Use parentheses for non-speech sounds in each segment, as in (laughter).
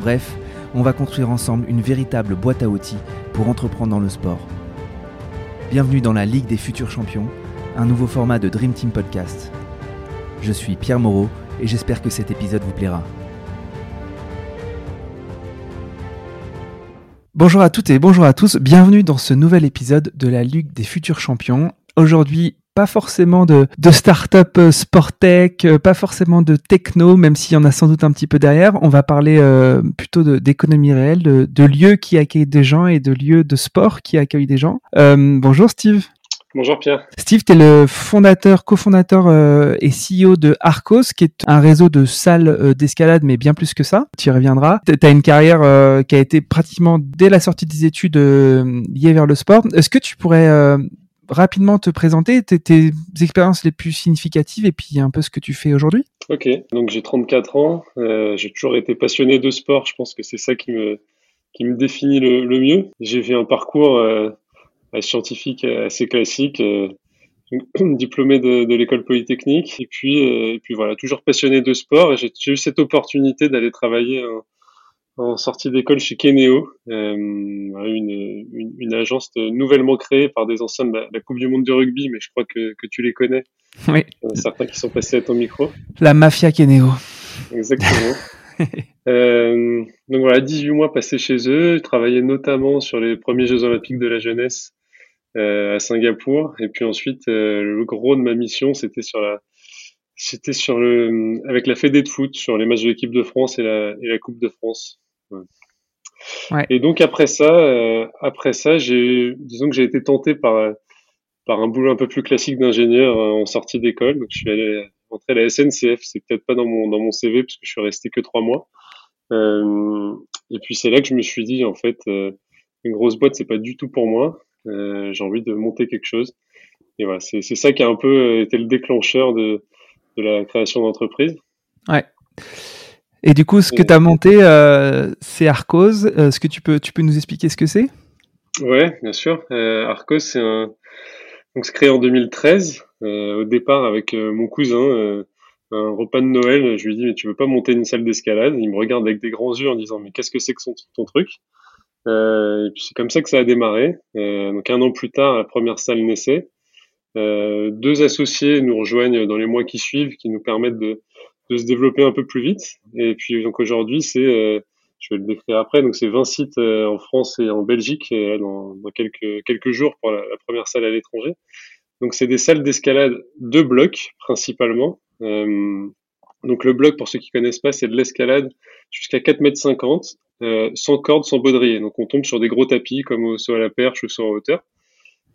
Bref, on va construire ensemble une véritable boîte à outils pour entreprendre dans le sport. Bienvenue dans la Ligue des futurs champions, un nouveau format de Dream Team Podcast. Je suis Pierre Moreau et j'espère que cet épisode vous plaira. Bonjour à toutes et bonjour à tous, bienvenue dans ce nouvel épisode de la Ligue des futurs champions. Aujourd'hui, pas forcément de, de start-up euh, sport tech, euh, pas forcément de techno, même s'il y en a sans doute un petit peu derrière. On va parler euh, plutôt d'économie réelle, de, de, lieux qui accueillent des gens et de lieux de sport qui accueillent des gens. bonjour Steve. Bonjour Pierre. Steve, tu es le fondateur, cofondateur et CEO de Arcos, qui est un réseau de salles d'escalade, mais bien plus que ça. Tu y reviendras. Tu as une carrière qui a été pratiquement dès la sortie des études liée vers le sport. Est-ce que tu pourrais rapidement te présenter tes, expériences les plus significatives et puis un peu ce que tu fais aujourd'hui Ok, donc j'ai 34 ans, euh, j'ai toujours été passionné de sport, je pense que c'est ça qui me, qui me définit le, mieux. J'ai fait un parcours euh, scientifique assez classique, euh, (clears throat) diplômé de, l'école polytechnique, et puis, et puis voilà, toujours passionné de sport, et j'ai eu cette opportunité d'aller travailler en sortie d'école chez Keneo, euh, une, une, agence nouvellement créée par des anciens de la, Coupe du Monde de rugby, mais je crois que, que tu les connais. Oui. Euh, certains qui sont passés à ton micro. La mafia Keneo. Exactement. (laughs) euh, donc voilà, 18 mois passés chez eux, je travaillais notamment sur les premiers Jeux Olympiques de la jeunesse euh, à Singapour, et puis ensuite le gros de ma mission, c'était sur la c'était sur le avec la Fédé de foot sur les matchs de l'équipe de France et la, et la Coupe de France. Et donc après ça, euh, après ça, j'ai, disons que j'ai été tenté par par un boulot un peu plus classique d'ingénieur euh, en sortie d'école. Donc je suis allé rentrer à la SNCF. C'est peut-être pas dans mon dans mon CV parce que je suis resté que trois mois. Euh, et puis c'est là que je me suis dit en fait, euh, une grosse boîte c'est pas du tout pour moi. j'ai envie de monter quelque chose. Et voilà, c'est c'est ça qui a un peu été le déclencheur de de la création d'entreprise. Ouais. Et du coup, ce que tu as monté, euh, c'est Arcos. Euh, est-ce que tu peux, tu peux nous expliquer ce que c'est? Ouais, bien sûr. Euh, Arcos, c'est un. Donc, c'est créé en 2013. Euh, au départ, avec mon cousin, un repas de Noël, je lui dis Mais tu veux pas monter une salle d'escalade? Il me regarde avec des grands yeux en disant Mais qu'est-ce que c'est que son, ton truc? Et puis, c'est comme ça que ça a démarré. donc, un an plus tard, la première salle naissait. deux associés nous rejoignent dans les mois qui suivent, qui nous permettent de de se développer un peu plus vite. Et puis donc aujourd'hui, c'est, euh, je vais le décrire après, donc c'est 20 sites euh, en France et en Belgique et dans, dans, quelques quelques jours pour la, première salle à l'étranger. Donc c'est des salles d'escalade de blocs principalement. Euh, donc le bloc, pour ceux qui connaissent pas, c'est de l'escalade jusqu'à 4 mètres 50, euh, sans corde, sans baudrier. Donc on tombe sur des gros tapis comme au saut à la perche ou saut en hauteur.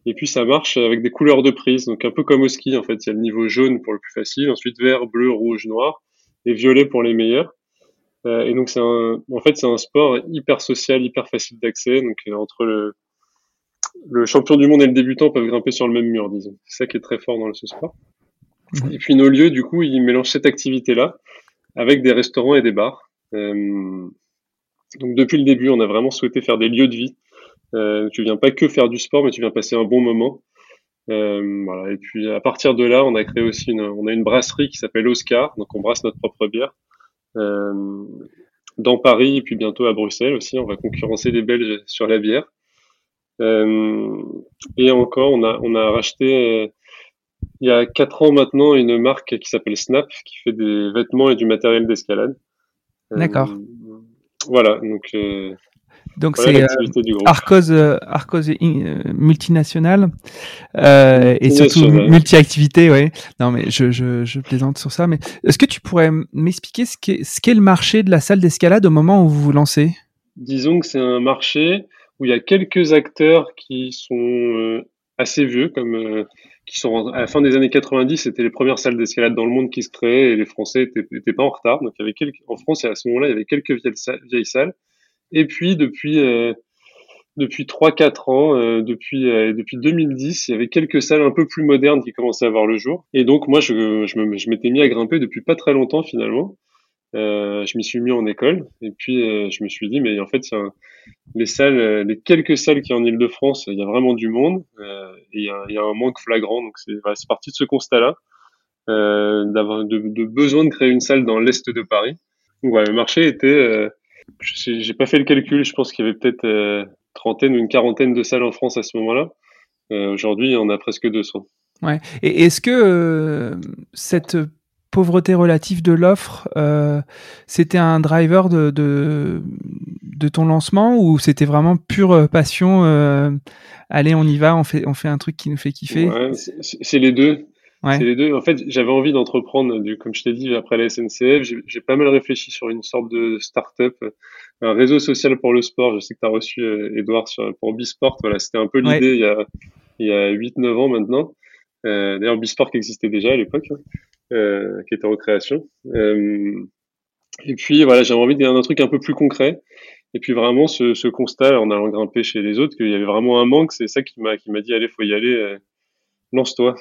Et puis ça marche avec des couleurs de prise, donc un peu comme au ski en fait. Il y a le niveau jaune pour le plus facile, ensuite vert, bleu, rouge, noir, et violet pour les meilleurs. Euh, et donc c'est un, en fait c'est un sport hyper social, hyper facile d'accès. Donc euh, entre le, le champion du monde et le débutant peuvent grimper sur le même mur, disons. C'est ça qui est très fort dans ce sport. Mhm. Et puis nos lieux, du coup, ils mélangent cette activité-là avec des restaurants et des bars. Euh, donc depuis le début, on a vraiment souhaité faire des lieux de vie euh, tu viens pas que faire du sport, mais tu viens passer un bon moment. Euh, voilà. Et puis à partir de là, on a créé aussi une, on a une brasserie qui s'appelle Oscar, donc on brasse notre propre bière. Euh, dans Paris et puis bientôt à Bruxelles aussi, on va concurrencer les Belges sur la bière. Euh, et encore, on a, on a racheté euh, il y a quatre ans maintenant une marque qui s'appelle Snap, qui fait des vêtements et du matériel d'escalade. D'accord. Voilà, donc donc c'est euh, Arcos, euh, Arcos euh, multinational euh, et surtout multi-activité, ouais. Non mais je, je, je, plaisante sur ça, mais est-ce que tu pourrais m'expliquer ce qu'est ce qu'est le marché de la salle d'escalade au moment où vous vous lancez? Disons que c'est un marché où il y a quelques acteurs qui sont assez vieux, comme qui sont à la fin des années 90, c'était les premières salles d'escalade dans le monde qui se créaient et les Français étaient, étaient pas en retard. Donc il y avait quelques, en France, à ce moment-là, il y avait quelques. Vieilles salles. Et puis depuis euh, depuis trois quatre ans, euh, depuis euh, depuis 2010, il y avait quelques salles un peu plus modernes qui commençaient à voir le jour. Et donc moi, je je, m'étais mis à grimper depuis pas très longtemps finalement. Euh, je m'y suis mis en école et puis euh, je me suis dit mais en fait y a les salles, euh, les quelques salles qui en Ile-de-France, il y a vraiment du monde et il y a, y a, un manque flagrant. Donc c'est voilà, parti de ce constat-là d'avoir de, de, besoin de créer une salle dans l'est de Paris. Donc voilà, le marché était, j'ai pas fait le calcul, je pense qu'il y avait peut-être trentaine ou une quarantaine de salles en France à ce moment-là. Aujourd'hui, on a presque 200. Ouais. Et est-ce que cette pauvreté relative de l'offre, euh, c'était un driver de, de, de, ton lancement ou c'était vraiment pure euh, passion euh, Allez, on y va, on fait, on fait un truc qui nous fait kiffer ouais, C'est les deux. Ouais. C'est les deux. En fait, j'avais envie d'entreprendre, comme je t'ai dit, après la SNCF, j'ai pas mal réfléchi sur une sorte de start-up, un réseau social pour le sport. Je sais que tu as reçu Edouard sur, pour Bisport. Voilà, c'était un peu l'idée il y a, il y a 8-9 ans maintenant. Euh, D'ailleurs, Bisport qui existait déjà à l'époque. Hein euh, qui était en création. Euh, et puis voilà, j'avais envie d'un truc un peu plus concret. Et puis vraiment ce, ce, constat en allant grimper chez les autres qu'il y avait vraiment un manque, c'est ça qui m'a qui m'a dit allez faut y aller, euh, lance-toi.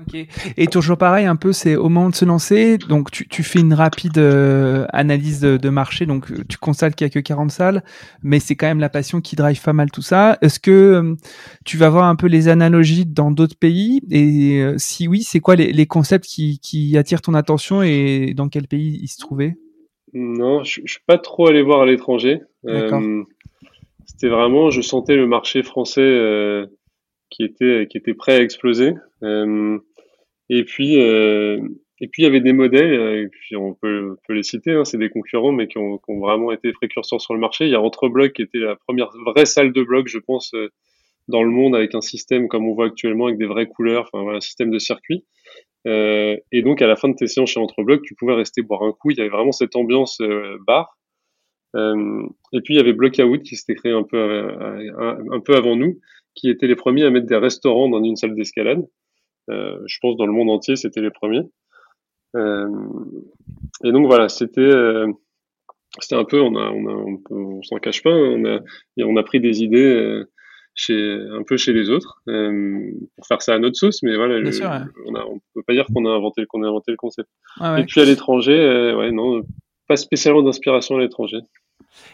Ok. Et toujours pareil, un peu, c'est au moment de se lancer, donc tu, tu fais une rapide euh, analyse de, de, marché, donc tu constates qu'il y a que 40 salles, mais c'est quand même la passion qui drive pas mal tout ça. Est-ce que euh, tu vas voir un peu les analogies dans d'autres pays? Et euh, si oui, c'est quoi les, les concepts qui, qui, attirent ton attention et dans quel pays ils se trouvaient? Non, je, je suis pas trop allé voir à l'étranger. C'était vraiment, je sentais le marché français qui était qui était prêt à exploser. Euh, et puis, euh, et puis il y avait des modèles, euh, et puis on peut, peut les citer, hein, c'est des concurrents, mais qui ont, qui ont, vraiment été précurseurs sur le marché. Il y a Entrebloc qui était la première vraie salle de bloc, je pense, euh, dans le monde, avec un système comme on voit actuellement, avec des vraies couleurs, enfin un système de circuit. Euh, et donc à la fin de tes séances chez Entrebloc, tu pouvais rester boire un coup. Il y avait vraiment cette ambiance euh, bar. et puis il y avait Blockout qui s'était créé un peu, un, un peu avant nous, qui étaient les premiers à mettre des restaurants dans une salle d'escalade. Euh, je pense dans le monde entier, c'était les premiers. Euh, et donc voilà, c'était euh, c'était un peu, on a, on a, on, on s'en cache pas, on a, on a pris des idées chez, un peu chez les autres pour faire ça à notre sauce, mais voilà, on, a, on peut pas dire qu'on a inventé, qu'on a inventé le concept. Et puis à l'étranger, ouais, non, pas spécialement d'inspiration à l'étranger.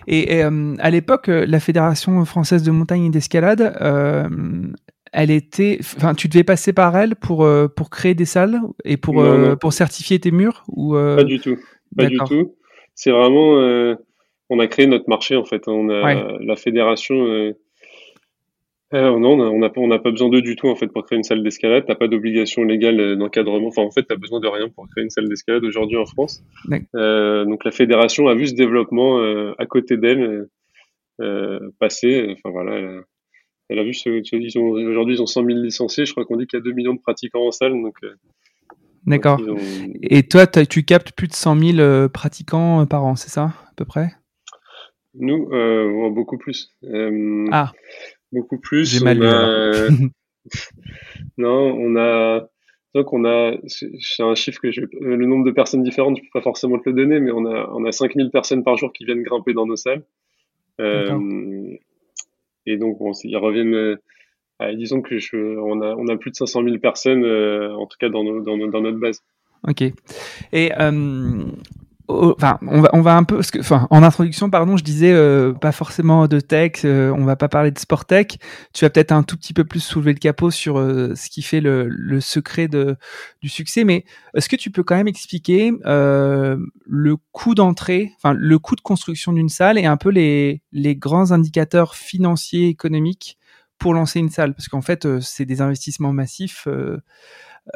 Et, à l'époque, la Fédération française de montagne et d'escalade, elle était, enfin, tu devais passer par elle pour euh, pour créer des salles et pour euh, pour certifier tes murs ou euh, pas du tout, pas du tout. C'est vraiment, on a créé notre marché en fait. On a la fédération. non, on n'a pas, on n'a pas besoin d'eux du tout en fait pour créer une salle d'escalade. T'as pas d'obligation légale d'encadrement. Enfin, en fait, t'as besoin de rien pour créer une salle d'escalade aujourd'hui en France. donc la fédération a vu ce développement à côté d'elle passer. Enfin voilà, elle a vu ce, ils ont, aujourd'hui ils ont 100 000 licenciés, je crois qu'on dit qu'il y a 2 millions de pratiquants en salle, donc. Euh, D'accord. Et toi, tu captes plus de 100 000 euh, pratiquants euh, par an, c'est ça, à peu près? Nous, euh, beaucoup plus. ah. Beaucoup plus. J'ai mal lu. (laughs) (laughs) non, on a. Donc on a, c'est un chiffre que je, le nombre de personnes différentes, je peux pas forcément te le donner, mais on a, on a 5000 personnes par jour qui viennent grimper dans nos salles. Euh, et donc, bon, ils reviennent. Euh, disons que je, on a, on a plus de 500 000 personnes, euh, en tout cas dans, dans, dans, notre base. Ok. Et euh, enfin, va, un peu, en introduction, pardon, je disais euh, pas forcément de tech, euh, on va pas parler de sport tech. Tu vas peut-être un tout petit peu plus soulever le capot sur euh, ce qui fait le, secret du succès, mais est-ce que tu peux quand même expliquer le coût d'entrée, enfin, le coût de construction d'une salle et un peu les, les grands indicateurs financiers, économiques pour lancer une salle, parce qu'en fait, c'est des investissements massifs.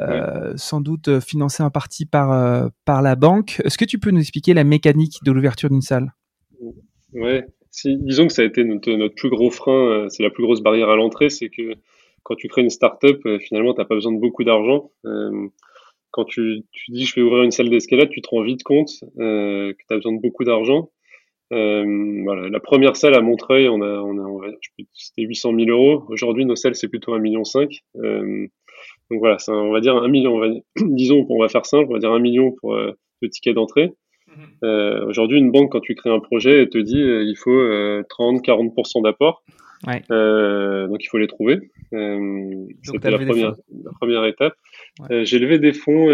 Euh, sans doute euh, financé en partie par, euh, par la banque. Est-ce que tu peux nous expliquer la mécanique de l'ouverture d'une salle? Ouais, si, disons que ça a été notre, notre plus gros frein, c'est la plus grosse barrière à l'entrée, c'est que quand tu crées une start-up, finalement, tu n'as pas besoin de beaucoup d'argent. quand tu, tu dis je vais ouvrir une salle d'escalade, tu te rends vite compte que tu as besoin de beaucoup d'argent. voilà, la première salle à Montreuil, on a, on a, c'était 800 000 euros. Aujourd'hui, nos salles, c'est plutôt 1,5 million. Donc voilà, on va dire un million. (clears throat) disons, on va faire simple, on va dire un million pour le ticket d'entrée. Mhm. Aujourd'hui, une banque, quand tu crées un projet, elle te dit il faut 30-40% d'apport. donc il faut les trouver. C'était la première, la première étape. J'ai levé des fonds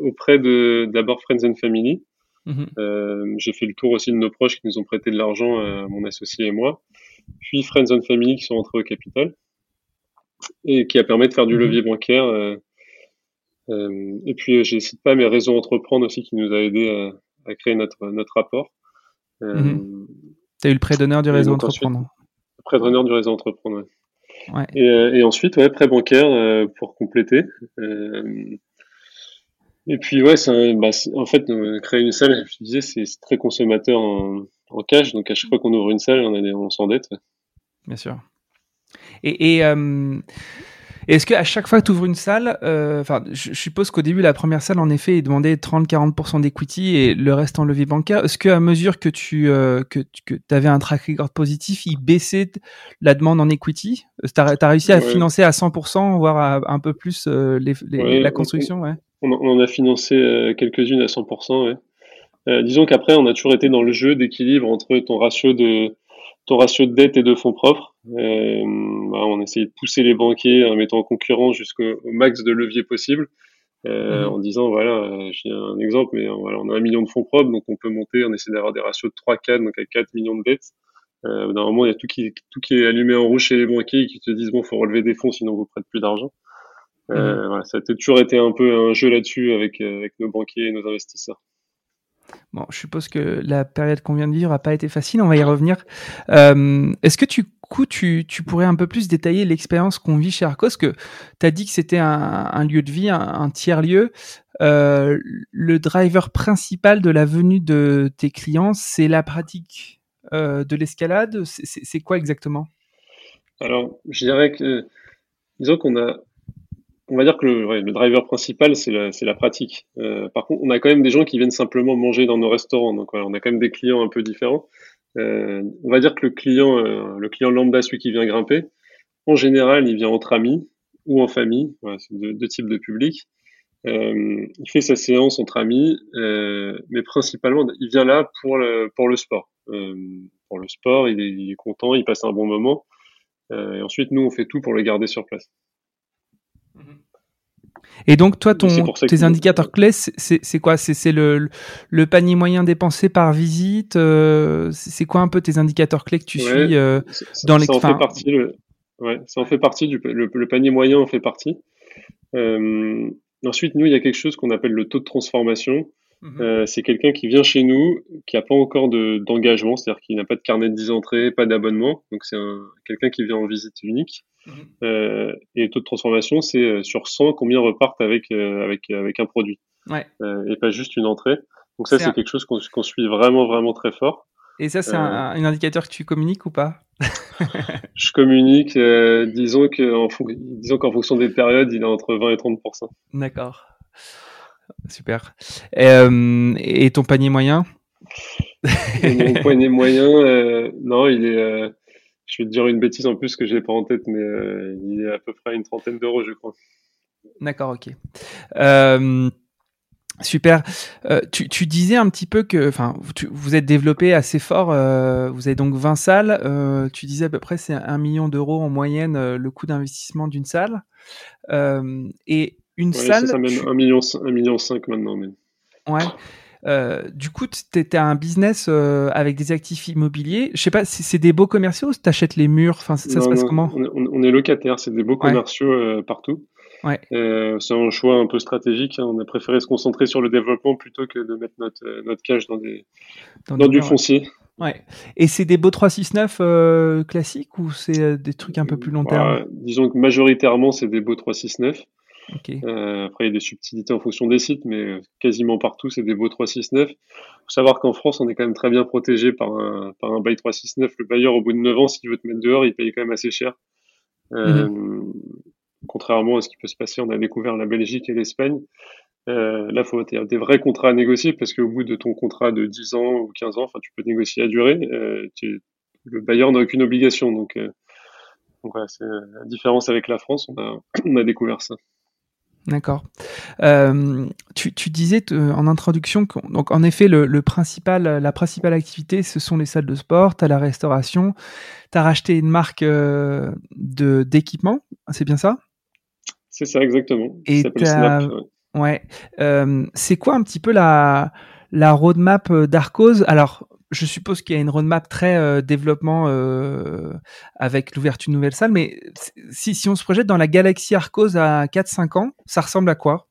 auprès de d'abord Friends and Family. Mhm. J'ai fait le tour aussi de nos proches qui nous ont prêté de l'argent, mon associé et moi. Puis Friends and Family qui sont entrés au capital et qui a permis de faire du mhm. levier bancaire. Euh, euh, et puis, euh, je n'hésite pas, mes réseaux entreprendre aussi qui nous a aidé à, créer notre, notre rapport. Mhm. Tu as eu le prêt d'honneur du réseau entreprendre. Le prêt d'honneur du réseau entreprendre, ouais. Et, et, ensuite, ouais, prêt bancaire pour compléter. et puis, ouais, bah, en fait, créer une salle, je disais, c'est très consommateur en, en, cash. Donc, à chaque fois qu'on ouvre une salle, on, on s'endette. Bien sûr. Et, euh, est-ce qu'à chaque fois que tu ouvres une salle, euh, enfin, je, suppose qu'au début, la première salle, en effet, il demandait 30-40% d'equity et le reste en levier bancaire. Est-ce qu'à mesure que tu euh, que, que avais un track record positif, il baissait la demande en equity? Tu as, réussi à financer à 100%, voire un peu plus la construction? Ouais. on, on, a financé quelques-unes à 100%. Ouais. disons qu'après, on a toujours été dans le jeu d'équilibre entre ton ratio de ton ratio de dette et de fonds propres. Euh, bah, on essaye de pousser les banquiers en mettant en concurrence jusqu'au max de levier possible. Euh, mhm. en disant voilà, euh, j'ai un exemple, mais euh, voilà, on a un million de fonds propres, donc on peut monter, on essaie d'avoir des ratios de 3-4, donc à 4 millions de dettes. Euh, moment, il y a tout qui, tout qui est allumé en rouge chez les banquiers qui te disent bon, faut relever des fonds, sinon vous prêtez plus d'argent. Euh, mhm. voilà, ça a toujours été un peu un jeu là-dessus avec, avec nos banquiers et nos investisseurs. Bon, je suppose que la période qu'on vient de vivre n'a pas été facile, on va y revenir. Euh, Est-ce que tu, coup, tu, tu, pourrais un peu plus détailler l'expérience qu'on vit chez Arcos? Que tu as dit que c'était un, lieu de vie, un, tiers-lieu. Euh, le driver principal de la venue de tes clients, c'est la pratique euh, de l'escalade? C'est quoi exactement? Alors, je dirais que, disons qu'on a on va dire que le, driver principal, c'est la, pratique. Euh, par contre, on a quand même des gens qui viennent simplement manger dans nos restaurants. Donc, on a quand même des clients un peu différents. Euh, on va dire que le client, euh, le client lambda, celui qui vient grimper, en général, il vient entre amis ou en famille. C'est deux, types de publics. Euh, il fait sa séance entre amis, mais principalement, il vient là pour le, pour le sport. pour le sport, il est, il est, content, il passe un bon moment. et ensuite, nous, on fait tout pour le garder sur place. Et donc, toi, ton, tes indicateurs clés, c'est quoi? C'est le, le, panier moyen dépensé par visite euh, C'est quoi un peu tes indicateurs clés que tu suis euh, dans les... Ça en fait partie. Le, ouais, ça en fait partie. Du, le, panier moyen en fait partie. Euh, ensuite, nous, il y a quelque chose qu'on appelle le taux de transformation. Mhm. Euh, c'est quelqu'un qui vient chez nous, qui n'a pas encore d'engagement, c'est-à-dire qu'il n'a pas de carnet de 10 entrées, pas d'abonnement. Donc c'est quelqu'un qui vient en visite unique. Mhm. Euh, et le taux de transformation, c'est euh, sur 100 combien repartent avec, euh, avec, avec un produit. Ouais. et pas juste une entrée. Donc ça, c'est quelque chose qu'on suit vraiment, vraiment très fort. Et ça, c'est un, un, indicateur que tu communiques ou pas? (laughs) Je communique, disons qu'en disons qu'en fonction des périodes, il est entre 20 et 30% D'accord. Super. Et, euh, et, ton panier moyen Mon panier moyen, euh, non, il est. Euh, je vais te dire une bêtise en plus que je n'ai pas en tête, mais il est à peu près une trentaine d'euros, je crois. D'accord, ok. Super. tu, tu, disais un petit peu que, enfin, vous êtes développé assez fort. vous avez donc 20 salles. tu disais à peu près c'est un million d'euros en moyenne le coût d'investissement d'une salle. et une salle. Ça, mène 1 million, 1 million 5 maintenant. Mais... Ouais. Euh, du coup, tu étais un business euh, avec des actifs immobiliers. Je sais pas, c'est des beaux commerciaux ou tu achètes les murs? Enfin, Ça, se passe comment? on, est locataire, c'est des beaux commerciaux euh, partout. Ouais. c'est un choix un peu stratégique. Hein. On a préféré se concentrer sur le développement plutôt que de mettre notre, notre cash dans, des, dans, du foncier. Ouais. Et c'est des beaux 369 classiques ou c'est des trucs un peu plus long terme? Disons que majoritairement, c'est des beaux 369. Euh, après, il y a des subtilités en fonction des sites, mais euh, quasiment partout, c'est des beaux 369. Il faut savoir qu'en France, on est quand même très bien protégé par un, par un bail 369. Le bailleur, au bout de 9 ans, s'il veut te mettre dehors, il paye quand même assez cher. Euh, mhm. Contrairement à ce qui peut se passer, on a découvert la Belgique et l'Espagne. Euh, là, faut il y a des vrais contrats à négocier parce qu'au bout de ton contrat de 10 ans ou 15 ans, tu peux négocier à durée. Tu, le bailleur n'a aucune obligation. Donc, donc voilà, c'est la différence avec la France. On a, (clears throat) on a découvert ça. D'accord. Euh, tu, tu, disais en introduction que, donc en effet, le, le, principal, la principale activité, ce sont les salles de sport, tu as la restauration, tu as racheté une marque euh, de d'équipement, c'est bien ça? C'est ça, exactement. Et Snap, ouais. Euh, c'est quoi un petit peu la, la roadmap d'Arcos? Alors, je suppose qu'il y a une roadmap très euh, développement euh, avec l'ouverture de nouvelles salles, mais si, si, on se projette dans la galaxie Arcos à 4-5 ans, ça ressemble à quoi?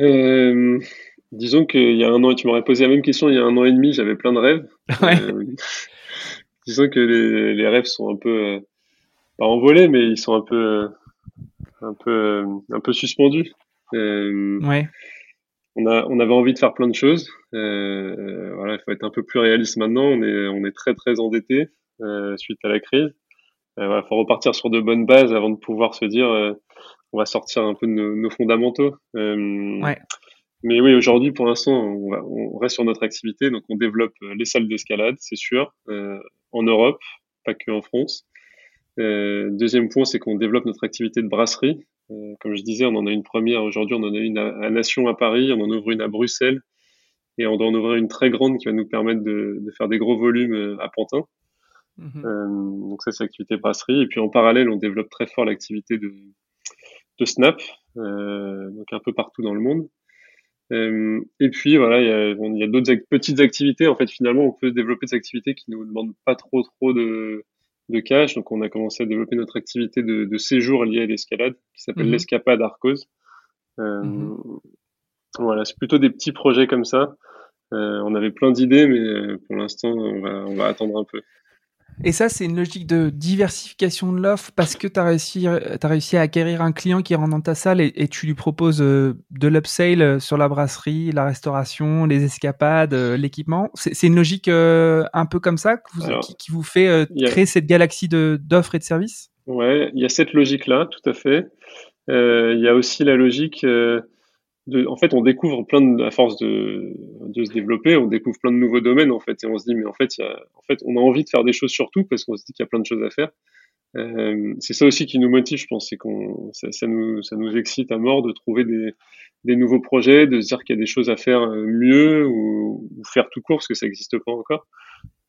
Euh, Disons qu'il y a un an, tu m'aurais posé la même question il y a un an et demi, j'avais plein de rêves. (laughs) disons que les, les, rêves sont un peu, pas envolés, mais ils sont un peu, un peu, un peu suspendus. ouais on, a, on avait envie de faire plein de choses. Euh, voilà, il faut être un peu plus réaliste maintenant. On est, on est très très endetté euh, suite à la crise. Il euh, faut repartir sur de bonnes bases avant de pouvoir se dire euh, on va sortir un peu de nos, fondamentaux. Ouais. Mais oui, aujourd'hui, pour l'instant, on, on, reste sur notre activité. Donc, on développe les salles d'escalade, c'est sûr, en Europe, pas que en France. deuxième point, c'est qu'on développe notre activité de brasserie. Euh, comme je disais, on en a une première aujourd'hui, on en a une à, Nation à Paris, on en ouvre une à Bruxelles, et on doit en ouvrir une très grande qui va nous permettre de, de faire des gros volumes euh, à Pantin. Mhm. Euh, donc ça, c'est l'activité brasserie. Et puis en parallèle, on développe très fort l'activité de, de Snap, euh, donc un peu partout dans le monde. Euh, et puis voilà, il y a, bon, a d'autres petites activités. En fait, finalement, on peut développer des activités qui nous demandent pas trop trop de, de cash. Donc, on a commencé à développer notre activité de, de séjour liée à l'escalade, qui s'appelle mhm. l'escapade Arcos. Euh, mhm. Voilà, c'est plutôt des petits projets comme ça. Euh, on avait plein d'idées, mais euh, pour l'instant, on va, on va attendre un peu. Et ça, c'est une logique de diversification de l'offre parce que tu as réussi, as réussi à acquérir un client qui rentre dans ta salle et, tu lui proposes euh, de l'upsale sur la brasserie, la restauration, les escapades, euh, l'équipement. C'est une logique euh, un peu comme ça qui, vous fait créer cette galaxie d'offres et de services? Ouais, il y a cette logique-là, tout à fait. Il y a aussi la logique en fait, on découvre plein de, à force de, de se développer, on découvre plein de nouveaux domaines, en fait, et on se dit, mais en fait, y a, en fait, on a envie de faire des choses sur tout parce qu'on se dit qu'il y a plein de choses à faire. Euh, c'est ça aussi qui nous motive, je pense, c'est qu'on, ça, ça, nous, ça nous excite à mort de trouver des, des nouveaux projets, de se dire qu'il y a des choses à faire euh, mieux ou, ou faire tout court parce que ça n'existe pas encore.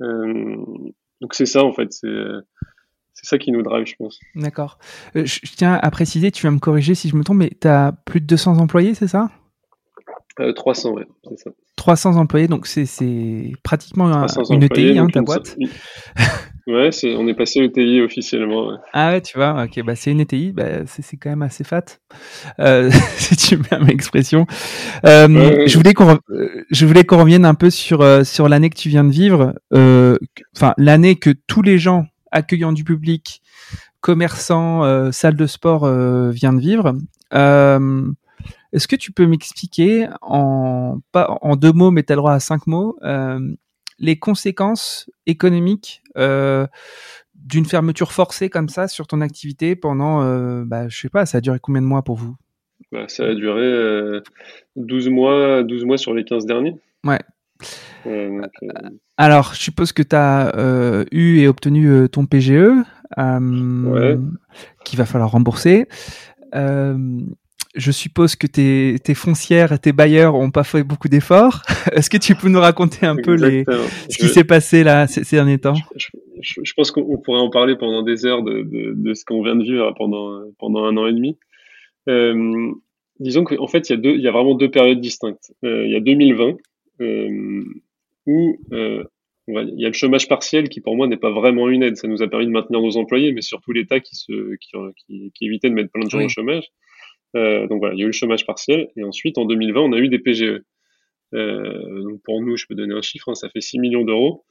Euh, donc c'est ça, en fait, c'est c'est ça qui nous drive, je pense. D'accord. Euh, je, tiens à préciser, tu vas me corriger si je me trompe, mais tu as plus de 200 employés, c'est ça? 300, oui, c'est ça. 300 employés, donc c'est pratiquement une ETI, hein, ta boîte. ouais, on est passé ETI officiellement. Ah ouais, tu vois, ok, bah c'est une ETI, bah c'est quand même assez fat, euh, (laughs) si tu me permets l'expression. Euh, je voulais qu'on je voulais qu'on revienne un peu sur sur l'année que tu viens de vivre, enfin l'année que tous les gens accueillant du public, commerçant, euh, salle de sport euh, vient de vivre. Euh, est-ce que tu peux m'expliquer en pas en deux mots, mais tu as le droit à cinq mots, les conséquences économiques d'une fermeture forcée comme ça sur ton activité pendant, bah, je sais pas, ça a duré combien de mois pour vous? Bah, Ça a duré 12 mois, 12 mois sur les 15 derniers. Ouais. Alors, je suppose que tu as euh, eu et obtenu euh, ton PGE, ouais. qu'il va falloir rembourser. je suppose que tes, tes, foncières et tes bailleurs ont pas fait beaucoup d'efforts. (laughs) Est-ce que tu peux nous raconter un peu les, ce qui s'est passé là ces, derniers temps? Je, je, pense qu'on pourrait en parler pendant des heures de, de, de ce qu'on vient de vivre pendant, pendant un an et demi. Euh, disons qu'en fait, il y, a deux, il y a vraiment deux périodes distinctes. Euh, il y a 2020, euh, où euh, il y a le chômage partiel qui pour moi n'est pas vraiment une aide. Ça nous a permis de maintenir nos employés, mais surtout l'État qui, se, qui, qui, qui, évitait de mettre plein de gens au chômage. Euh, donc voilà, il y a eu le chômage partiel. Et ensuite, en 2020, on a eu des PGE. Euh, donc pour nous, je peux donner un chiffre, hein, ça fait 6 millions d'euros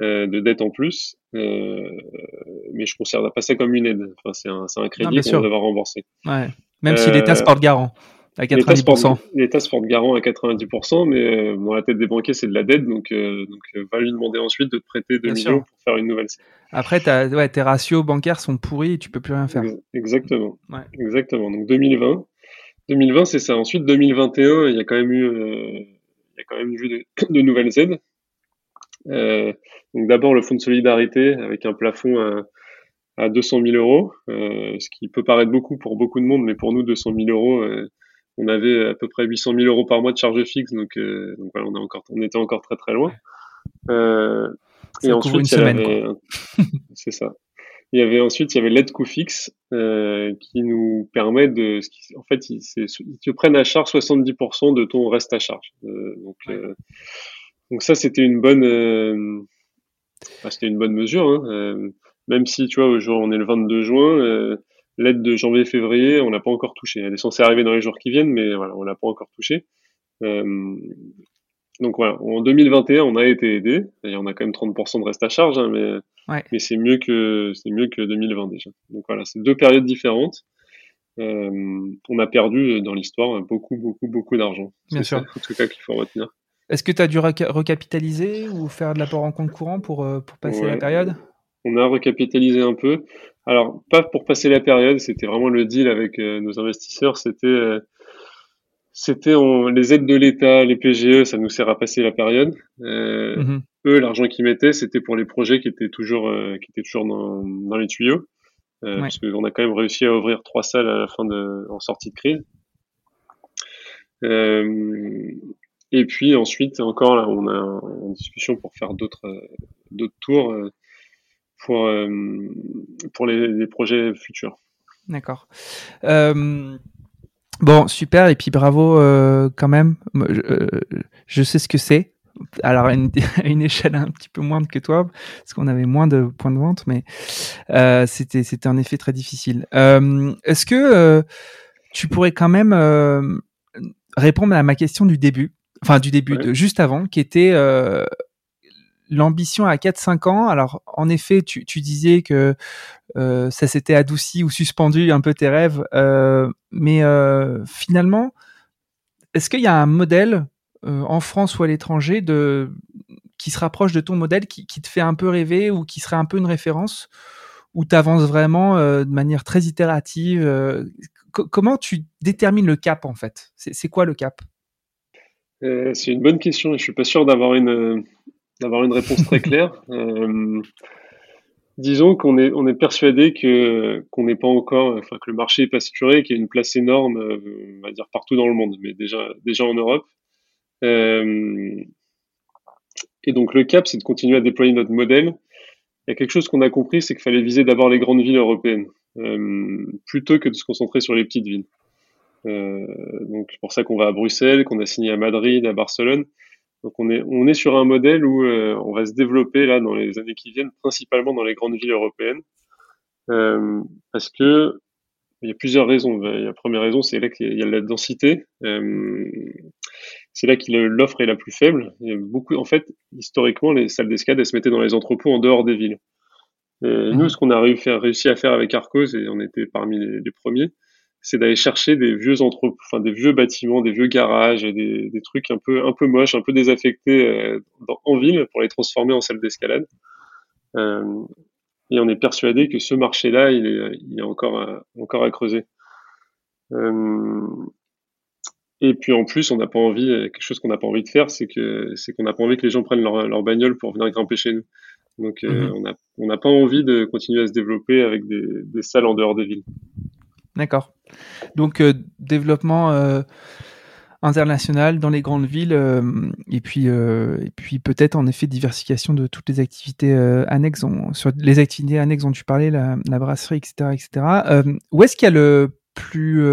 euh, de dettes en plus. Mais je considère pas ça comme une aide. Enfin, c'est un, un crédit qu'on devoir rembourser. Ouais. Même si l'État se porte garant à 90%. L'État se porte garant à 90%, mais euh, bon, la tête des banquiers, c'est de la dette, donc, euh, donc euh, va lui demander ensuite de te prêter 2 millions pour faire une nouvelle Après, ouais, tes ratios bancaires sont pourris et tu peux plus rien faire. Exactement. Ouais. Exactement. Donc 2020. 2020, c'est ça. Ensuite, 2021, il y a quand même eu, il y a quand même eu de, (coughs) de nouvelles aides. donc d'abord le fonds de solidarité avec un plafond à à 200 000 euros, ce qui peut paraître beaucoup pour beaucoup de monde, mais pour nous 200 000 euros, on avait à peu près 800 000 euros par mois de charges fixes, donc, donc voilà, on, est encore, on était encore très très loin. et ensuite, une semaine, (laughs) c'est ça. Il y avait ensuite, il y avait l'aide coût fixe euh, qui nous permet de, en fait, ils, ils, te prennent à charge 70% de ton reste à charge. Euh, donc, euh, donc ça, c'était une bonne, euh, bah, c'était une bonne mesure. Hein, euh, même si, tu vois, au jour, on est le 22 juin, l'aide de janvier-février, on n'a pas encore touché. Elle est censée arriver dans les jours qui viennent, mais voilà, on l'a pas encore touché. donc voilà, en 2021, on a été aidé. Et on a quand même 30% de reste à charge, hein, mais mais c'est mieux que c'est mieux que 2020 déjà. Donc voilà, c'est deux périodes différentes. Euh, on a perdu dans l'histoire beaucoup, beaucoup, beaucoup d'argent. Bien sûr. C'est tout cas qu'il faut retenir. Est-ce que tu as dû recapitaliser ou faire de l'apport en compte courant pour, euh, pour passer la période? On a recapitalisé un peu. Alors, pas pour passer la période, c'était vraiment le deal avec euh, nos investisseurs. C'était c'était les aides de l'État, les PGE, ça nous sert à passer la période. Euh, mhm. Eux, l'argent qu'ils mettaient, c'était pour les projets qui étaient toujours, euh, qui étaient toujours dans, dans les tuyaux, euh, parce qu'on a quand même réussi à ouvrir trois salles à la fin de, en sortie de crise. Euh, et puis ensuite, encore là, on a en discussion pour faire d'autres, d'autres tours euh, pour pour les, les, projets futurs. D'accord. Euh, Bon, super, et puis bravo euh, quand même. Euh, je, sais ce que c'est. Alors, à une, (laughs) une, échelle un petit peu moindre que toi, parce qu'on avait moins de points de vente, mais euh, c'était c'était un effet très difficile. Euh, est-ce que tu pourrais quand même répondre à ma question du début, enfin du début, de, juste avant, qui était l'ambition à 4-5 ans. Alors, en effet, tu, disais que euh, ça s'était adouci ou suspendu un peu tes rêves, euh, mais euh, finalement, est-ce qu'il y a un modèle en France ou à l'étranger qui se rapproche de ton modèle, qui, te fait un peu rêver ou qui serait un peu une référence, où tu avances vraiment de manière très itérative Comment tu détermines le cap en fait? C'est quoi le cap? C'est une bonne question. Je suis pas sûr d'avoir une d'avoir une réponse très claire. (laughs) Euh, disons qu'on est, on est persuadé que qu'on n'est pas encore, enfin que le marché est pas saturé, qu'il y a une place énorme, euh, on va dire partout dans le monde, mais déjà déjà en Europe. Euh, et donc le cap, c'est de continuer à déployer notre modèle. Il y a quelque chose qu'on a compris, c'est qu'il fallait viser d'abord les grandes villes européennes, euh, plutôt que de se concentrer sur les petites villes. Donc c'est pour ça qu'on va à Bruxelles, qu'on a signé à Madrid, à Barcelone. Donc on est, on est sur un modèle où euh, on va se développer là dans les années qui viennent, principalement dans les grandes villes européennes, euh, parce que il y a plusieurs raisons. La première raison, c'est là qu'il y a la densité. Euh, c'est là que l'offre est la plus faible. Il y a beaucoup, en fait, historiquement, les salles d'escalade, elles se mettaient dans les entrepôts en dehors des villes. Et nous, mhm. ce qu'on a réussi à faire avec Arcos, et on était parmi les, les premiers, c'est d'aller chercher des vieux entrepôts, enfin des vieux bâtiments, des vieux garages, des, des trucs un peu un peu moches, un peu désaffectés euh, en ville pour les transformer en salles d'escalade. Euh, et on est persuadé que ce marché-là, il est, il est encore à, encore à creuser. Euh, et puis en plus, on n'a pas envie, quelque chose qu'on n'a pas envie de faire, c'est que c'est qu'on n'a pas envie que les gens prennent leur, leur bagnole pour venir grimper chez nous. Donc mm-hmm. on n'a on n'a pas envie de continuer à se développer avec des, des salles en dehors des villes. D'accord. Donc euh, développement euh, international dans les grandes villes euh, et puis et puis peut-être en effet diversification de toutes les activités annexes sur les activités annexes dont tu parlais la, brasserie etc etc où est-ce qu'il y a le plus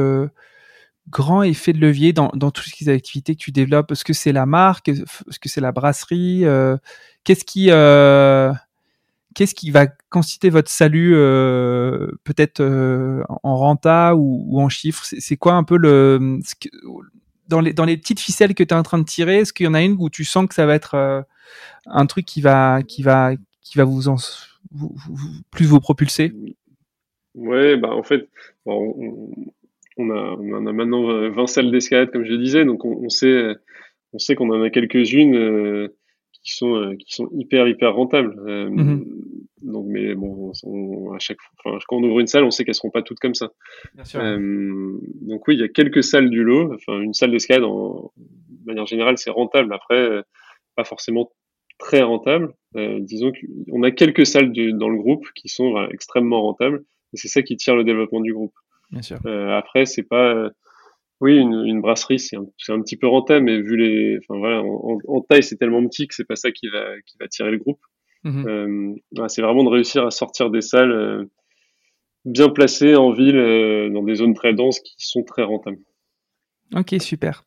grand effet de levier dans, dans toutes ces activités que tu développes? Est-ce que c'est la marque? Est-ce que c'est la brasserie? Qu'est-ce qui qu'est-ce qui va constituer votre salut euh, peut-être euh, en renta ou, en chiffres? C'est quoi un peu le dans les dans les petites ficelles que tu es en train de tirer Est-ce qu'il y en a une où tu sens que ça va être euh, un truc qui va qui va qui va vous plus vous propulser? Ouais, bah en fait, on, on, a, on a maintenant 20 salles d'escalade comme je disais, donc on, on sait on sait qu'on en a quelques-unes qui sont euh, qui sont hyper hyper rentables. Euh, mhm. Donc, mais bon, à chaque fois, quand on ouvre une salle, on sait qu'elles seront pas toutes comme ça. Euh, donc oui, il y a quelques salles du lot. Enfin, une salle d'escalade, en de manière générale, c'est rentable. Après, pas forcément très rentable. disons qu'on a quelques salles dans le groupe qui sont extrêmement rentables et c'est ça qui tire le développement du groupe. Bien sûr. après, c'est pas oui, une, brasserie, c'est un, un, petit peu rentable, mais vu les, enfin voilà, en, taille, c'est tellement petit que c'est pas ça qui va, qui va tirer le groupe. Mhm. Euh, c'est vraiment de réussir à sortir des salles euh, bien placées en ville, euh, dans des zones très denses qui sont très rentables. Ok, super.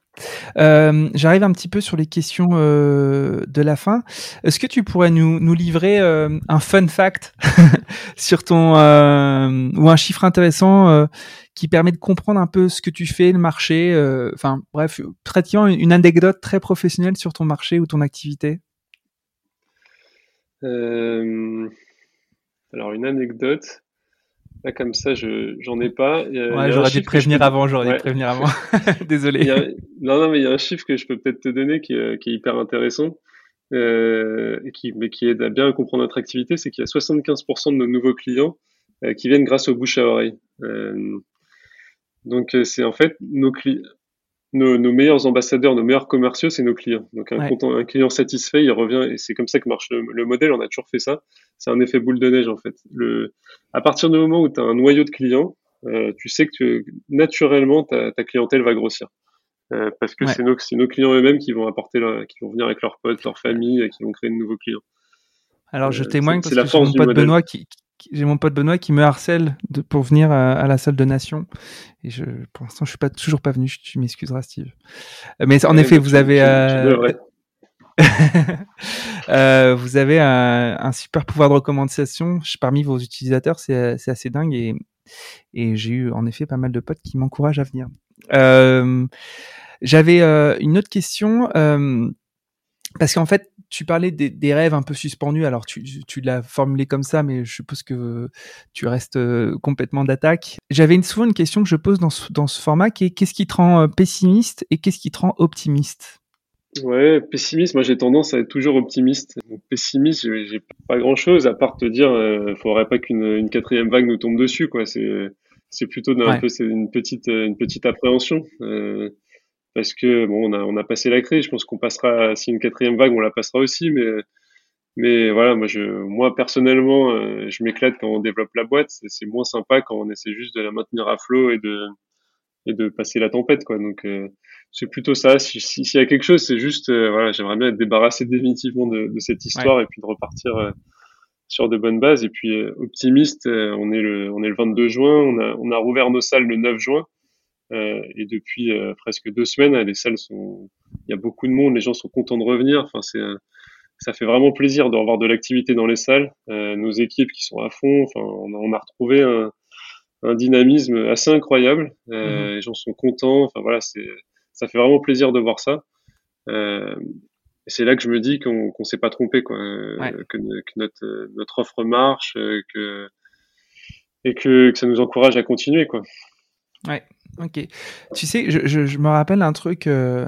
J'arrive un petit peu sur les questions de la fin. Est-ce que tu pourrais nous, nous livrer un fun fact (laughs) sur ton ou un chiffre intéressant qui permet de comprendre un peu ce que tu fais, le marché, enfin bref, pratiquement une anecdote très professionnelle sur ton marché ou ton activité? Euh, alors, une anecdote. Là, comme ça, je j'en ai pas. ouais, j'aurais dû te prévenir avant. J'aurais dû te prévenir avant. (laughs) Désolé. Non, non, mais il y a un chiffre que je peux peut-être te donner qui est, qui est hyper intéressant. Euh, et qui, mais qui aide à bien comprendre notre activité, c'est qu'il y a 75% de nos nouveaux clients euh, qui viennent grâce au bouche à oreille. Euh, donc euh, c'est en fait nos clients nos, nos, meilleurs ambassadeurs, nos meilleurs commerciaux, c'est nos clients. Donc un, un, client satisfait, il revient et c'est comme ça que marche le, modèle. On a toujours fait ça. C'est un effet boule de neige en fait. Le, à partir du moment où tu as un noyau de clients, euh, tu sais que tu, naturellement ta, ta, clientèle va grossir. Euh, parce que c'est nos, nos, clients eux-mêmes qui vont apporter, qui vont venir avec leurs potes, leur famille, et qui vont créer de nouveaux clients. Alors je euh, témoigne parce que c'est mon pote Benoît qui, j'ai mon pote Benoît qui me harcèle de, pour venir à, la salle de nation. Et je, pour l'instant, je suis pas toujours pas venu. Tu m'excuseras, Steve. Euh, mais en effet, vous avez, (laughs) euh, vous avez un, un, super pouvoir de recommandation parmi vos utilisateurs. C'est, assez dingue et, et j'ai eu en effet pas mal de potes qui m'encouragent à venir. Euh, j'avais euh, une autre question. Parce qu'en fait, tu parlais des, rêves un peu suspendus. Alors, tu, tu l'as formulé comme ça, mais je suppose que tu restes euh, complètement d'attaque. J'avais une, souvent une question que je pose dans ce, dans ce format qui est qu'est-ce qui te rend euh, pessimiste et qu'est-ce qui te rend optimiste? Ouais, pessimiste, moi j'ai tendance à être toujours optimiste. pessimiste, j'ai pas grand-chose à part te dire, euh, faudrait pas qu'une une quatrième vague nous tombe dessus, quoi. C'est c'est plutôt un peu c'est une petite une petite appréhension. Euh, parce que bon, on a, on a passé la crise. Je pense qu'on passera, si une quatrième vague, on la passera aussi. Mais, mais voilà, moi, je, moi personnellement, euh, je m'éclate quand on développe la boîte. C'est moins sympa quand on essaie juste de la maintenir à flot et de, et de passer la tempête, quoi. Donc, euh, c'est plutôt ça. S'il si, y a quelque chose, c'est juste, euh, voilà, j'aimerais bien être débarrassé définitivement de, de cette histoire et puis de repartir sur de bonnes bases. Et puis, optimiste, on est le, on est le 22 juin. On a, on a rouvert nos salles le 9 juin. Euh, et depuis euh, presque deux semaines, les salles sont, il y a beaucoup de monde, les gens sont contents de revenir. Enfin, c'est, ça fait vraiment plaisir de revoir de l'activité dans les salles. Euh, nos équipes qui sont à fond. Enfin, on a, on a retrouvé un, un, dynamisme assez incroyable. Euh, mhm. Les gens sont contents. Enfin voilà, c'est, ça fait vraiment plaisir de voir ça. Euh, et c'est là que je me dis qu'on qu'on s'est pas trompé, quoi, que, que, notre, notre offre marche, que et que, que ça nous encourage à continuer, quoi. Ouais, Ok. Tu sais, je, je, je me rappelle un truc, euh,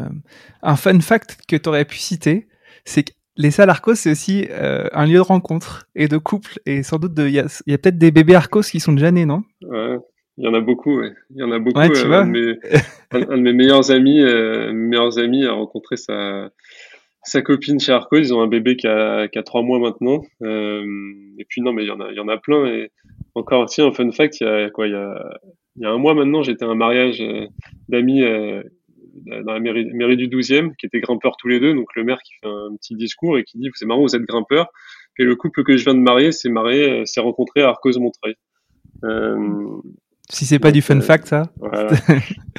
un fun fact que tu aurais pu citer, c'est que les salles Arcos, c'est aussi euh, un lieu de rencontre et de couple. Et sans doute, il y a, peut-être des bébés Arcos qui sont déjà nés, non? Ouais, il y en a beaucoup. Ouais. Il y en a beaucoup. Ouais, tu euh, vois un, de mes, (laughs) un, de mes meilleurs amis, euh, meilleurs amis a rencontré sa, sa copine chez Arcos. Ils ont un bébé qui a, qui a trois mois maintenant. Euh, et puis non, mais il y en a, il y en a plein. Et encore, tiens, un fun fact, il y a quoi Il y a il y a un mois maintenant, j'étais à un mariage euh, d'amis euh, dans la mairie, mairie, du 12e, qui étaient grimpeurs tous les deux. Donc le maire qui fait un petit discours et qui dit c'est marrant, vous êtes grimpeurs. Et le couple que je viens de marier s'est marié, euh, s'est rencontré à Arcos Montreuil. Euh, si c'est pas du fun fact, ça. Voilà.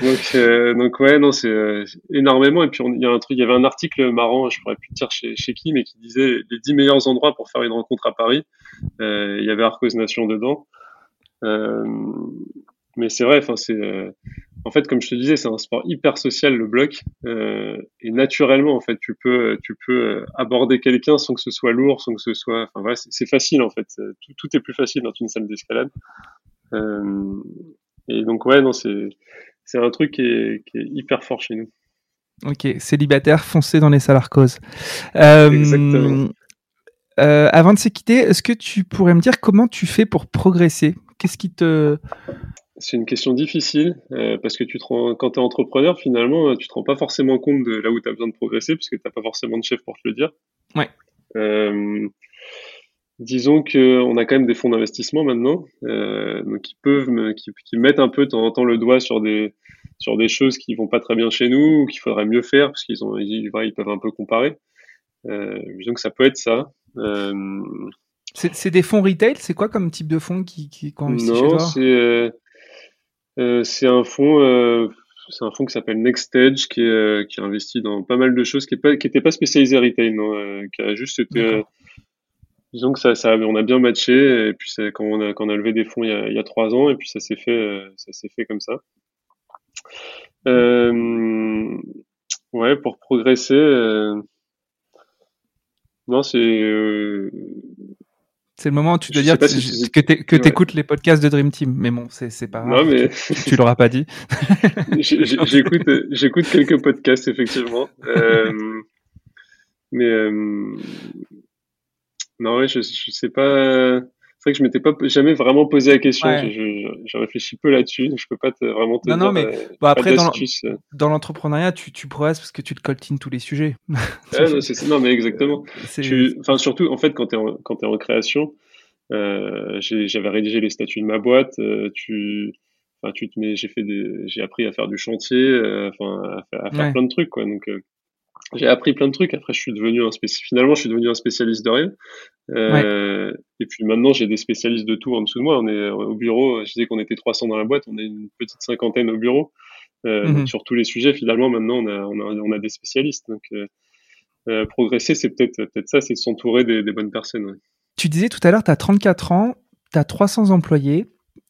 donc, donc ouais, non, c'est énormément. Et puis il y a un truc, il y avait un article marrant, je pourrais plus dire chez, chez qui, mais qui disait les 10 meilleurs endroits pour faire une rencontre à Paris. il y avait Arcos Nation dedans. Euh, mais c'est vrai, enfin c'est, euh, en fait comme je te disais, c'est un sport hyper social le bloc euh, et naturellement en fait tu peux tu peux euh, aborder quelqu'un sans que ce soit lourd, sans que ce soit, enfin voilà, c'est facile en fait, tout, tout, est plus facile dans une salle d'escalade. Euh, et donc ouais non c'est c'est un truc qui est, qui est hyper fort chez nous. Ok, célibataire, foncé dans les salles Arcos. Euh, Exactement. Euh, avant de se quitter, est-ce que tu pourrais me dire comment tu fais pour progresser? Qu'est-ce qui te c'est une question difficile euh, parce que tu te rends, quand tu es entrepreneur, finalement, tu te rends pas forcément compte de là où tu as besoin de progresser puisque tu n'as pas forcément de chef pour te le dire. Ouais. disons qu'on a quand même des fonds d'investissement maintenant, donc qui peuvent, me, qui, qui, mettent un peu de temps en temps le doigt sur des sur des choses qui vont pas très bien chez nous ou qu'il faudrait mieux faire parce qu'ils ont ils, ils, peuvent un peu comparer. Euh, disons que ça peut être ça. Euh, c'est des fonds retail? C'est quoi comme type de fonds qui, qui, qui Non, c'est euh, euh, c'est un fonds euh, c'est un fonds qui s'appelle Next Stage qui est, qui a investi dans pas mal de choses qui n'était pas, qui pas spécialisé retail non qui a juste été disons que ça, ça on a bien matché et puis quand on a quand on a levé des fonds il y a, il y a trois ans et puis ça s'est fait ça s'est fait comme ça euh, ouais pour progresser non, c'est. C'est le moment où tu dois dire que, tu écoutes les podcasts de Dream Team. Mais bon, c'est pas. Non, mais... (laughs) Tu, l'auras pas dit. (laughs) J'écoute j'écoute quelques podcasts, effectivement. Euh, mais. Euh... Non, ouais, je, je sais pas. C'est vrai que je m'étais pas jamais vraiment posé la question. Je, réfléchis peu là-dessus. Je peux pas te, vraiment te non, Non, mais euh, après, dans l'entrepreneuriat, tu, tu progresses parce que tu te coltines tous les sujets. (laughs) non, mais exactement. enfin, surtout, en fait, quand tu es, quand es en création, euh, j'avais rédigé les statuts de ma boîte. Euh, tu, enfin, tu te mets, j'ai fait des, j'ai appris à faire du chantier, euh, enfin, à, faire, plein de trucs, quoi. Donc, j'ai appris plein de trucs. Après, je suis devenu un spécialiste. Finalement, je suis devenu un spécialiste de rien. Euh, Et puis maintenant, j'ai des spécialistes de tout en dessous de moi. On est au bureau. Je disais qu'on était 300 dans la boîte. On est une petite cinquantaine au bureau. Euh, mhm. Sur tous les sujets, finalement, maintenant, on a, on a, on a des spécialistes. Donc, euh, euh progresser, c'est peut-être peut-être ça, c'est de s'entourer des, des, bonnes personnes. Tu disais tout à l'heure, tu as 34 ans, tu as 300 employés.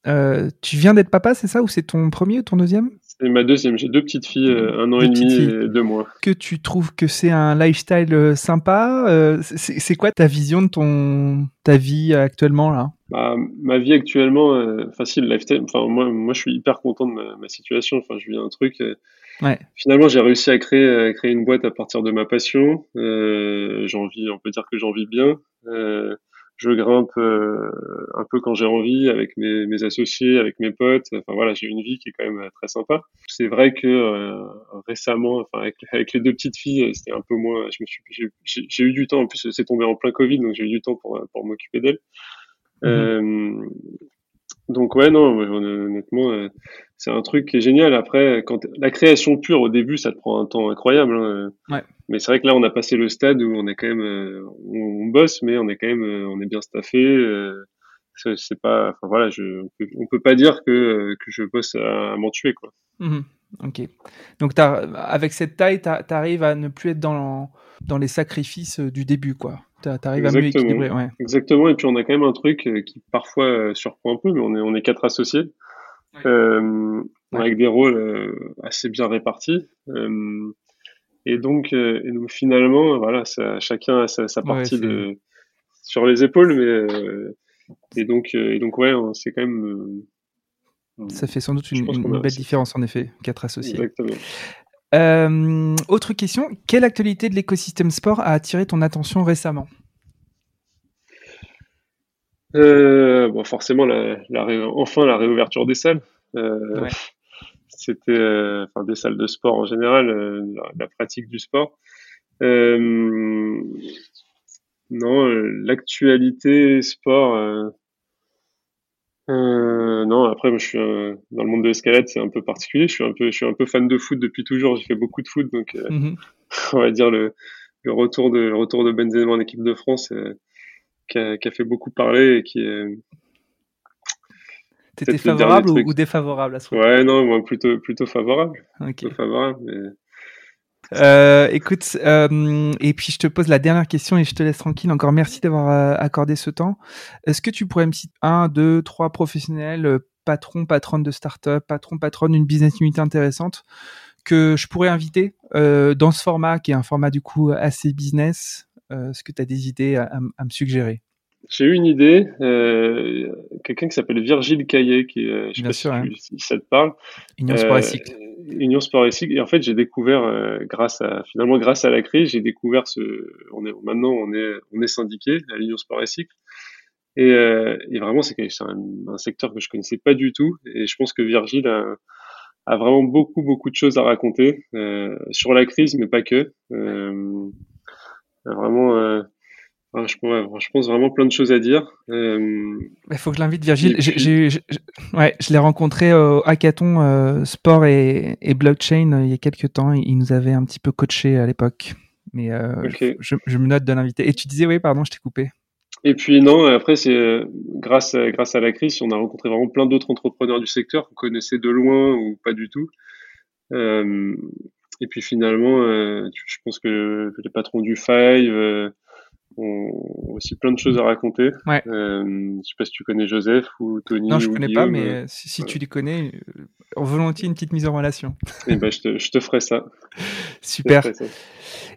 Euh, tu viens d'être papa, c'est ça Ou c'est ton premier ou ton deuxième? C'est ma deuxième. J'ai deux petites filles, euh, un an et demi et deux mois. Que tu trouves que c'est un lifestyle euh, sympa euh, C'est quoi ta vision de ton ta vie actuellement là? Bah, Ma vie actuellement, facile lifestyle. Enfin moi, moi, je suis hyper content de ma, situation. Enfin, je vis un truc. Ouais. Finalement, j'ai réussi à créer créer une boîte à partir de ma passion. j'en vis, on peut dire que j'en vis bien je grimpe euh, un peu quand j'ai envie avec mes, mes, associés, avec mes potes. Enfin voilà, j'ai une vie qui est quand même euh, très sympa. C'est vrai que euh, récemment, enfin avec, avec, les deux petites filles, c'était un peu moins. Je me suis, j'ai eu du temps. En plus, c'est tombé en plein Covid, donc j'ai eu du temps pour pour m'occuper d'elles. Mmh. Donc ouais, non, honnêtement, c'est un truc qui est génial. Après, quand la création pure au début, ça te prend un temps incroyable. Hein. Ouais. Mais c'est vrai que là, on a passé le stade où on est quand même, euh, on, bosse, mais on est quand même, euh, on est bien staffé. Euh, c'est pas, enfin voilà, je, on peut, peut pas dire que, que je bosse à, m'en tuer quoi. Mmh ok. Donc avec cette taille, tu arrives à ne plus être dans, dans les sacrifices du début quoi. Tu arrives à mieux équilibrer. Ouais. Exactement. Et puis on a quand même un truc qui parfois surprend un peu, mais on est on est quatre associés. Euh, avec des rôles assez bien répartis. Euh, et donc, euh, et donc finalement, voilà, ça, chacun a sa, sa partie de, sur les épaules, mais euh, et donc, euh, et donc ouais, c'est quand même. ça fait sans doute une, une belle différence en effet, quatre associés. Exactement. Euh, autre question, quelle actualité de l'écosystème sport a attiré ton attention récemment? Euh, bon, forcément, la, la, enfin la réouverture des salles. Euh, ouais c'était enfin des salles de sport en général, la, pratique du sport. Non, l'actualité sport. Non, après moi je suis dans le monde de l'escalade, c'est un peu particulier. Je suis un peu, je suis un peu fan de foot depuis toujours. J'ai fait beaucoup de foot, donc mm-hmm. (laughs) on va dire le, le, retour de le retour de Benzema en équipe de France qui a, qui, a, fait beaucoup parler et qui T'étais favorable ou, défavorable à ce Ouais, non, moi plutôt, plutôt favorable. Plutôt favorable. Mais... Euh, écoute, euh, et puis je te pose la dernière question et je te laisse tranquille. Encore merci d'avoir euh, accordé ce temps. Est-ce que tu pourrais me citer un, deux, trois professionnels, euh, patrons, patronnes de start-up, patrons, patronnes d'une business unité intéressante que je pourrais inviter euh, dans ce format qui est un format du coup assez business? Est-ce que tu as des idées à, à me suggérer? J'ai eu une idée, euh, quelqu'un qui s'appelle Virgile Caillet, qui, euh, je sais pas sûr, si, ça te parle. Union Sport et Cycle. Euh, Union Sport et Cycle. Et en fait, j'ai découvert, euh, grâce à, finalement, grâce à la crise, j'ai découvert ce, on est, maintenant, on est, on est syndiqué à l'Union Sport et Cycle. Et, euh, et vraiment, c'est un, un, secteur que je connaissais pas du tout. Et je pense que Virgile a, a vraiment beaucoup, beaucoup de choses à raconter sur la crise, mais pas que. vraiment ah, je, je, pense vraiment plein de choses à dire. Euh, il faut que je l'invite, Virgile. ouais, je l'ai rencontré au hackathon euh, sport et, blockchain il y a quelques temps. Il nous avait un petit peu coaché à l'époque. Mais je, je, me note de l'inviter. Et tu disais, oui, pardon, je t'ai coupé. Et puis non, après c'est grâce à, grâce à la crise, on a rencontré vraiment plein d'autres entrepreneurs du secteur qu'on connaissait de loin ou pas du tout. Euh, et puis finalement, euh, je pense que les patrons du Five euh, ont aussi plein de choses à raconter. Ouais. Euh, je sais pas si tu connais Joseph ou Tony. Non, je ne connais pas, mais si, si tu les connais, on volontiers une petite mise en relation. Et eh ben, je te, je te ferai ça. (laughs) Super.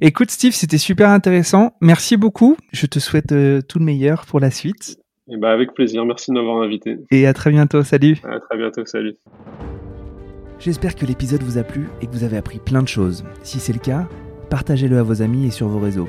Écoute, Steve, c'était super intéressant. Merci beaucoup. Je te souhaite euh, tout le meilleur pour la suite. Et eh ben, avec plaisir. Merci de m'avoir invité. Et à très bientôt. Salut. À très bientôt. Salut. J'espère que l'épisode vous a plu et que vous avez appris plein de choses. Si c'est le cas, partagez-le à vos amis et sur vos réseaux.